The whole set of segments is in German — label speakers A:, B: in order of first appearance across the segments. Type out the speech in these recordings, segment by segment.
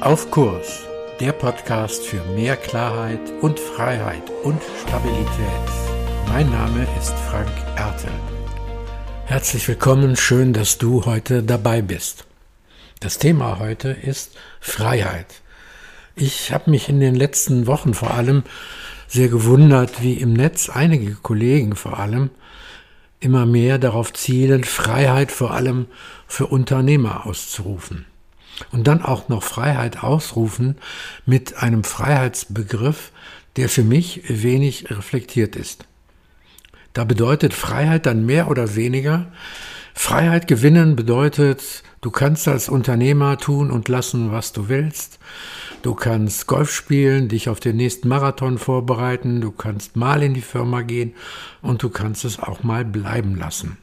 A: Auf Kurs, der Podcast für mehr Klarheit und Freiheit und Stabilität. Mein Name ist Frank Ertel. Herzlich willkommen, schön, dass du heute dabei bist. Das Thema heute ist Freiheit. Ich habe mich in den letzten Wochen vor allem sehr gewundert, wie im Netz einige Kollegen vor allem immer mehr darauf zielen, Freiheit vor allem für Unternehmer auszurufen und dann auch noch Freiheit ausrufen mit einem Freiheitsbegriff, der für mich wenig reflektiert ist. Da bedeutet Freiheit dann mehr oder weniger, Freiheit gewinnen bedeutet, du kannst als Unternehmer tun und lassen, was du willst. Du kannst Golf spielen, dich auf den nächsten Marathon vorbereiten, du kannst mal in die Firma gehen und du kannst es auch mal bleiben lassen.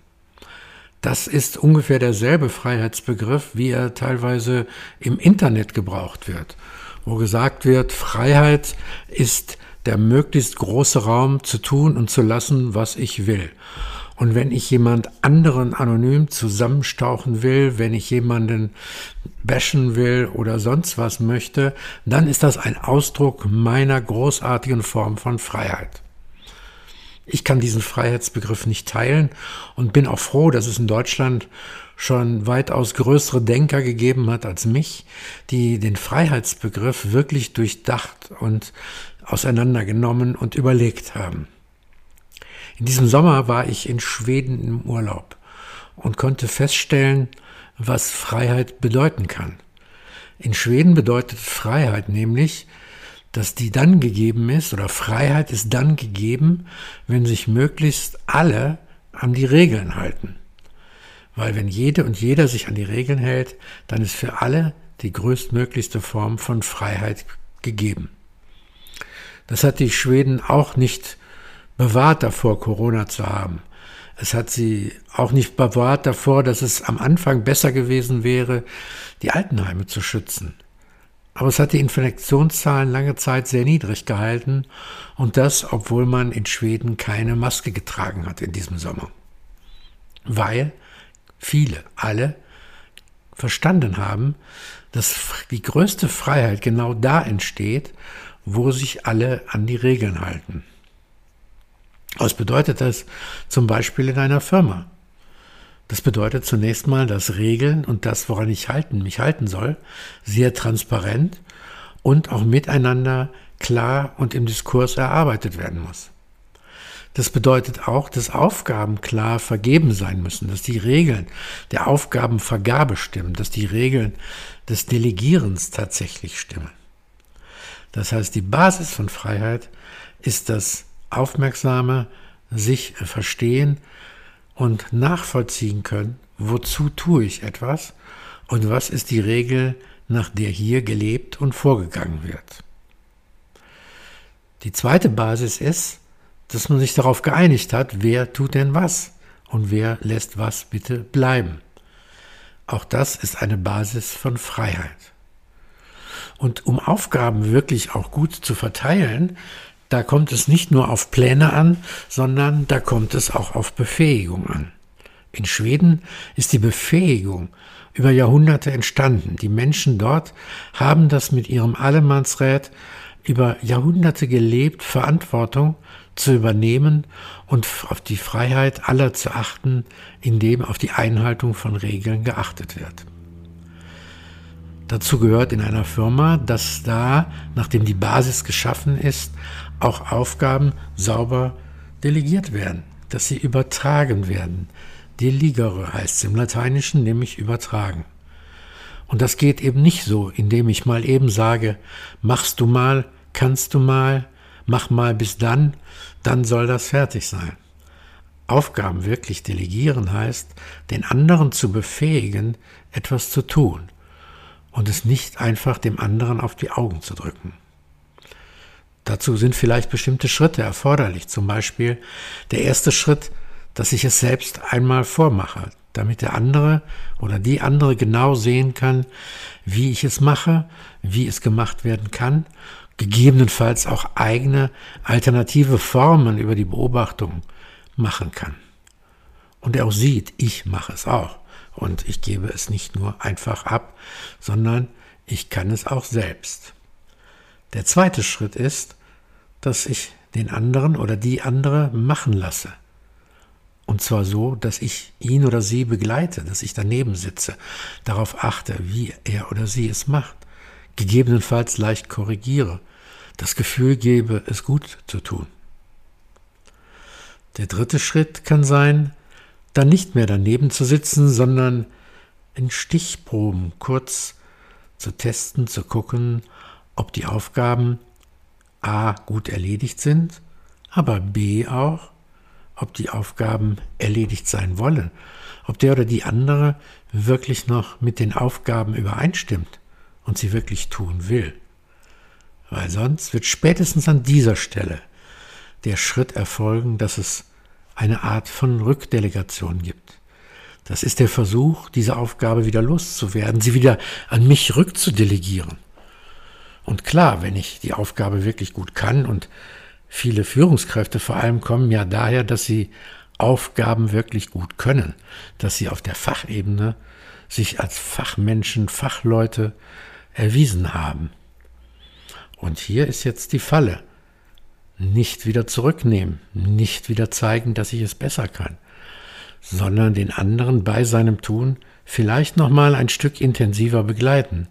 A: Das ist ungefähr derselbe Freiheitsbegriff, wie er teilweise im Internet gebraucht wird, wo gesagt wird, Freiheit ist der möglichst große Raum zu tun und zu lassen, was ich will. Und wenn ich jemand anderen anonym zusammenstauchen will, wenn ich jemanden bashen will oder sonst was möchte, dann ist das ein Ausdruck meiner großartigen Form von Freiheit. Ich kann diesen Freiheitsbegriff nicht teilen und bin auch froh, dass es in Deutschland schon weitaus größere Denker gegeben hat als mich, die den Freiheitsbegriff wirklich durchdacht und auseinandergenommen und überlegt haben. In diesem Sommer war ich in Schweden im Urlaub und konnte feststellen, was Freiheit bedeuten kann. In Schweden bedeutet Freiheit nämlich, dass die dann gegeben ist oder Freiheit ist dann gegeben, wenn sich möglichst alle an die Regeln halten. Weil wenn jede und jeder sich an die Regeln hält, dann ist für alle die größtmöglichste Form von Freiheit gegeben. Das hat die Schweden auch nicht bewahrt davor, Corona zu haben. Es hat sie auch nicht bewahrt davor, dass es am Anfang besser gewesen wäre, die Altenheime zu schützen. Aber es hat die Infektionszahlen lange Zeit sehr niedrig gehalten und das, obwohl man in Schweden keine Maske getragen hat in diesem Sommer. Weil viele, alle verstanden haben, dass die größte Freiheit genau da entsteht, wo sich alle an die Regeln halten. Was bedeutet das zum Beispiel in einer Firma? Das bedeutet zunächst mal, dass Regeln und das, woran ich halten, mich halten soll, sehr transparent und auch miteinander klar und im Diskurs erarbeitet werden muss. Das bedeutet auch, dass Aufgaben klar vergeben sein müssen, dass die Regeln der Aufgabenvergabe stimmen, dass die Regeln des Delegierens tatsächlich stimmen. Das heißt, die Basis von Freiheit ist das aufmerksame sich verstehen und nachvollziehen können, wozu tue ich etwas und was ist die Regel, nach der hier gelebt und vorgegangen wird. Die zweite Basis ist, dass man sich darauf geeinigt hat, wer tut denn was und wer lässt was bitte bleiben. Auch das ist eine Basis von Freiheit. Und um Aufgaben wirklich auch gut zu verteilen, da kommt es nicht nur auf Pläne an, sondern da kommt es auch auf Befähigung an. In Schweden ist die Befähigung über Jahrhunderte entstanden. Die Menschen dort haben das mit ihrem Allemannsrät über Jahrhunderte gelebt, Verantwortung zu übernehmen und auf die Freiheit aller zu achten, indem auf die Einhaltung von Regeln geachtet wird. Dazu gehört in einer Firma, dass da, nachdem die Basis geschaffen ist, auch Aufgaben sauber delegiert werden, dass sie übertragen werden. Deligere heißt es im Lateinischen, nämlich übertragen. Und das geht eben nicht so, indem ich mal eben sage, machst du mal, kannst du mal, mach mal bis dann, dann soll das fertig sein. Aufgaben wirklich delegieren heißt, den anderen zu befähigen, etwas zu tun und es nicht einfach dem anderen auf die Augen zu drücken. Dazu sind vielleicht bestimmte Schritte erforderlich. Zum Beispiel der erste Schritt, dass ich es selbst einmal vormache, damit der andere oder die andere genau sehen kann, wie ich es mache, wie es gemacht werden kann, gegebenenfalls auch eigene alternative Formen über die Beobachtung machen kann. Und er auch sieht, ich mache es auch. Und ich gebe es nicht nur einfach ab, sondern ich kann es auch selbst. Der zweite Schritt ist, dass ich den anderen oder die andere machen lasse. Und zwar so, dass ich ihn oder sie begleite, dass ich daneben sitze, darauf achte, wie er oder sie es macht, gegebenenfalls leicht korrigiere, das Gefühl gebe, es gut zu tun. Der dritte Schritt kann sein, dann nicht mehr daneben zu sitzen, sondern in Stichproben kurz zu testen, zu gucken, ob die Aufgaben a gut erledigt sind, aber b auch, ob die Aufgaben erledigt sein wollen, ob der oder die andere wirklich noch mit den Aufgaben übereinstimmt und sie wirklich tun will. Weil sonst wird spätestens an dieser Stelle der Schritt erfolgen, dass es eine Art von Rückdelegation gibt. Das ist der Versuch, diese Aufgabe wieder loszuwerden, sie wieder an mich rückzudelegieren. Und klar, wenn ich die Aufgabe wirklich gut kann und viele Führungskräfte vor allem kommen ja daher, dass sie Aufgaben wirklich gut können, dass sie auf der Fachebene sich als Fachmenschen, Fachleute erwiesen haben. Und hier ist jetzt die Falle. Nicht wieder zurücknehmen, nicht wieder zeigen, dass ich es besser kann, sondern den anderen bei seinem Tun vielleicht noch mal ein Stück intensiver begleiten,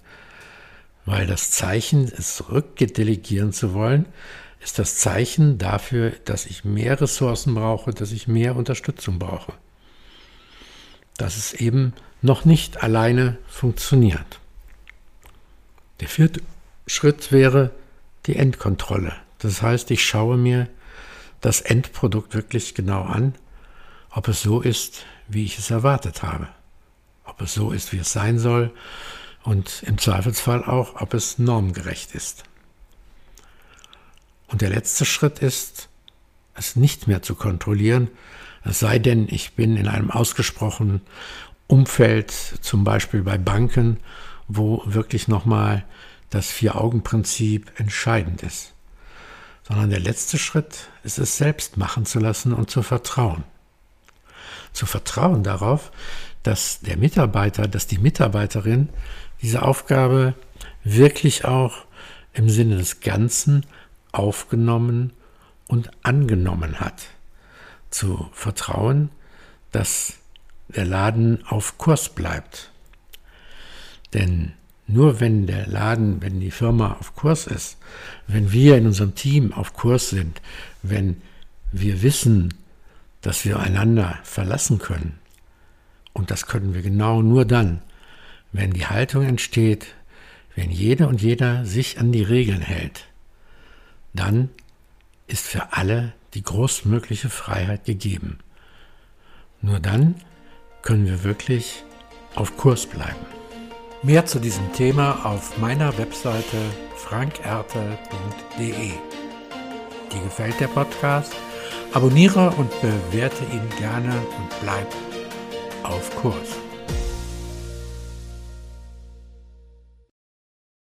A: weil das Zeichen, es rückdelegieren zu wollen, ist das Zeichen dafür, dass ich mehr Ressourcen brauche, dass ich mehr Unterstützung brauche. Dass es eben noch nicht alleine funktioniert. Der vierte Schritt wäre die Endkontrolle. Das heißt, ich schaue mir das Endprodukt wirklich genau an, ob es so ist, wie ich es erwartet habe. Ob es so ist, wie es sein soll und im Zweifelsfall auch, ob es normgerecht ist. Und der letzte Schritt ist, es nicht mehr zu kontrollieren, es sei denn, ich bin in einem ausgesprochenen Umfeld, zum Beispiel bei Banken, wo wirklich nochmal das Vier-Augen-Prinzip entscheidend ist. Sondern der letzte Schritt ist es selbst machen zu lassen und zu vertrauen. Zu vertrauen darauf, dass der Mitarbeiter, dass die Mitarbeiterin diese Aufgabe wirklich auch im Sinne des Ganzen aufgenommen und angenommen hat. Zu vertrauen, dass der Laden auf Kurs bleibt. Denn nur wenn der Laden, wenn die Firma auf Kurs ist, wenn wir in unserem Team auf Kurs sind, wenn wir wissen, dass wir einander verlassen können, und das können wir genau nur dann, wenn die Haltung entsteht, wenn jede und jeder sich an die Regeln hält, dann ist für alle die großmögliche Freiheit gegeben. Nur dann können wir wirklich auf Kurs bleiben. Mehr zu diesem Thema auf meiner Webseite frankerte.de. Dir gefällt der Podcast? Abonniere und bewerte ihn gerne und bleib auf Kurs.